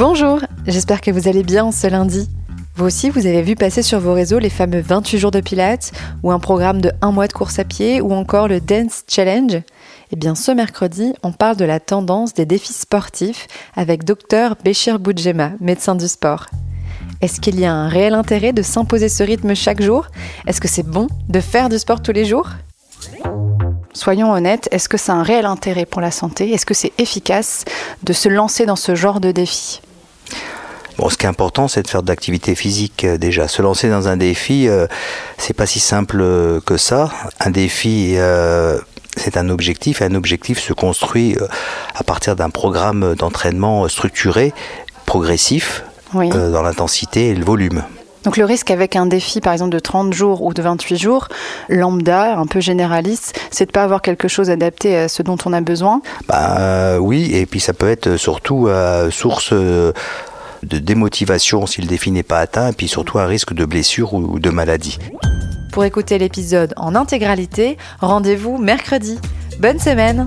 Bonjour, j'espère que vous allez bien ce lundi. Vous aussi, vous avez vu passer sur vos réseaux les fameux 28 jours de pilates, ou un programme de 1 mois de course à pied, ou encore le Dance Challenge. Eh bien, ce mercredi, on parle de la tendance des défis sportifs avec Dr Béchir Boudjema, médecin du sport. Est-ce qu'il y a un réel intérêt de s'imposer ce rythme chaque jour? Est-ce que c'est bon de faire du sport tous les jours? Soyons honnêtes, est-ce que a un réel intérêt pour la santé? Est-ce que c'est efficace de se lancer dans ce genre de défi? Bon, ce qui est important, c'est de faire de l'activité physique euh, déjà. Se lancer dans un défi, euh, c'est pas si simple euh, que ça. Un défi, c'est un objectif. Et un objectif se construit à partir d'un programme d'entraînement structuré, progressif, dans l'intensité et le volume. Donc le risque avec un défi par exemple de 30 jours ou de 28 jours, lambda, un peu généraliste, c'est de pas avoir quelque chose adapté à ce dont on a besoin? Bah oui, et puis ça peut être surtout source de démotivation si le défi n'est pas atteint, et puis surtout un risque de blessure ou de maladie. Pour écouter l'épisode en intégralité, rendez-vous mercredi. Bonne semaine